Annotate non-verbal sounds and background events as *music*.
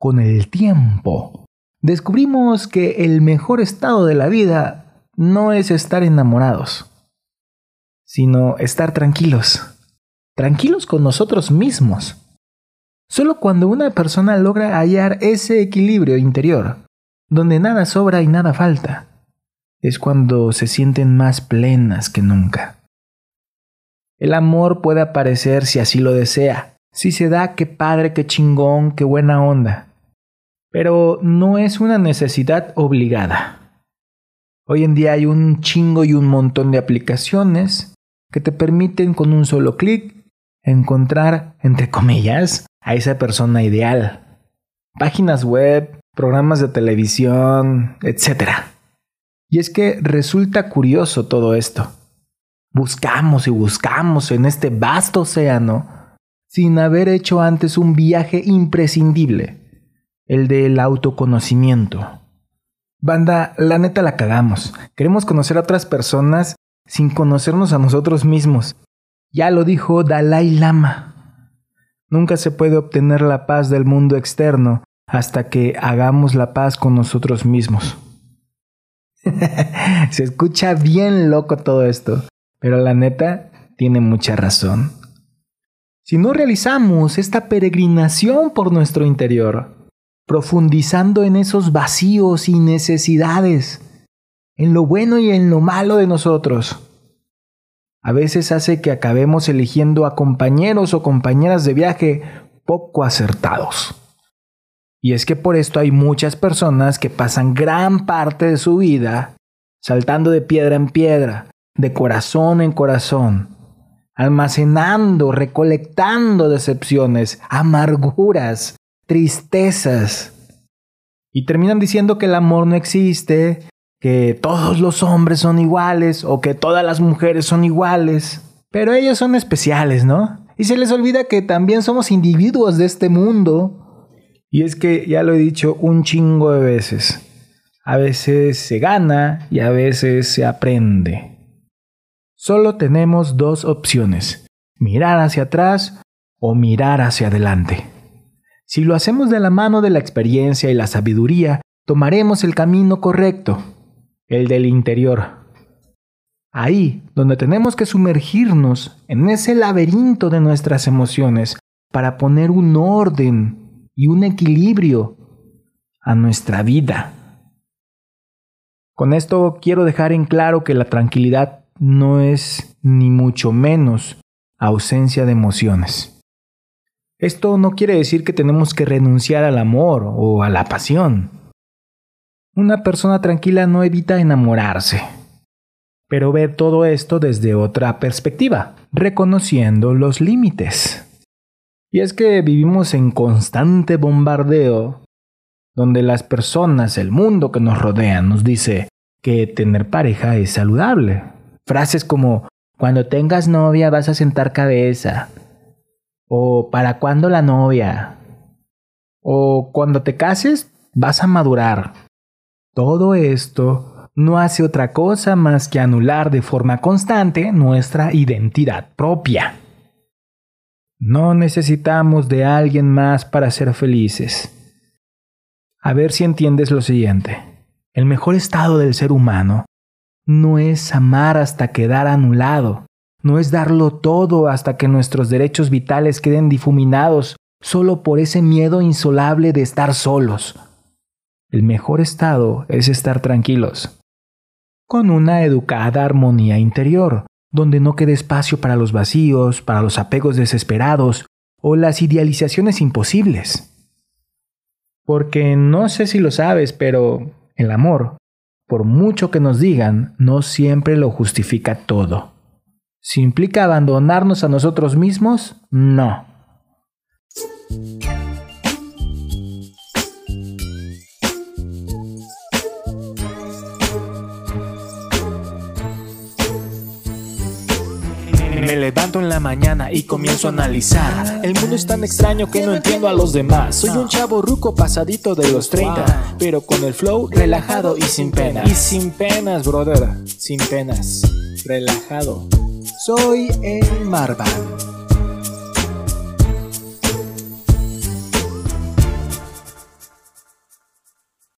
con el tiempo, descubrimos que el mejor estado de la vida no es estar enamorados, sino estar tranquilos, tranquilos con nosotros mismos. Solo cuando una persona logra hallar ese equilibrio interior, donde nada sobra y nada falta, es cuando se sienten más plenas que nunca. El amor puede aparecer si así lo desea, si se da, qué padre, qué chingón, qué buena onda pero no es una necesidad obligada. Hoy en día hay un chingo y un montón de aplicaciones que te permiten con un solo clic encontrar, entre comillas, a esa persona ideal. Páginas web, programas de televisión, etc. Y es que resulta curioso todo esto. Buscamos y buscamos en este vasto océano sin haber hecho antes un viaje imprescindible el del autoconocimiento. Banda, la neta la cagamos. Queremos conocer a otras personas sin conocernos a nosotros mismos. Ya lo dijo Dalai Lama. Nunca se puede obtener la paz del mundo externo hasta que hagamos la paz con nosotros mismos. *laughs* se escucha bien loco todo esto, pero la neta tiene mucha razón. Si no realizamos esta peregrinación por nuestro interior, profundizando en esos vacíos y necesidades, en lo bueno y en lo malo de nosotros. A veces hace que acabemos eligiendo a compañeros o compañeras de viaje poco acertados. Y es que por esto hay muchas personas que pasan gran parte de su vida saltando de piedra en piedra, de corazón en corazón, almacenando, recolectando decepciones, amarguras, tristezas. Y terminan diciendo que el amor no existe, que todos los hombres son iguales o que todas las mujeres son iguales. Pero ellos son especiales, ¿no? Y se les olvida que también somos individuos de este mundo. Y es que ya lo he dicho un chingo de veces. A veces se gana y a veces se aprende. Solo tenemos dos opciones, mirar hacia atrás o mirar hacia adelante. Si lo hacemos de la mano de la experiencia y la sabiduría, tomaremos el camino correcto, el del interior. Ahí donde tenemos que sumergirnos en ese laberinto de nuestras emociones para poner un orden y un equilibrio a nuestra vida. Con esto quiero dejar en claro que la tranquilidad no es ni mucho menos ausencia de emociones. Esto no quiere decir que tenemos que renunciar al amor o a la pasión. Una persona tranquila no evita enamorarse, pero ve todo esto desde otra perspectiva, reconociendo los límites. Y es que vivimos en constante bombardeo, donde las personas, el mundo que nos rodea, nos dice que tener pareja es saludable. Frases como, cuando tengas novia vas a sentar cabeza, o ¿para cuándo la novia? O cuando te cases vas a madurar. Todo esto no hace otra cosa más que anular de forma constante nuestra identidad propia. No necesitamos de alguien más para ser felices. A ver si entiendes lo siguiente. El mejor estado del ser humano no es amar hasta quedar anulado, no es darlo todo hasta que nuestros derechos vitales queden difuminados solo por ese miedo insolable de estar solos. El mejor estado es estar tranquilos, con una educada armonía interior, donde no quede espacio para los vacíos, para los apegos desesperados o las idealizaciones imposibles. Porque no sé si lo sabes, pero el amor, por mucho que nos digan, no siempre lo justifica todo. Si implica abandonarnos a nosotros mismos, no. Me levanto en la mañana y comienzo a analizar. El mundo es tan extraño que no entiendo a los demás. Soy un chavo ruco pasadito de los 30, pero con el flow relajado y sin pena. Y sin penas, brother, sin penas, relajado. Soy el Marvan.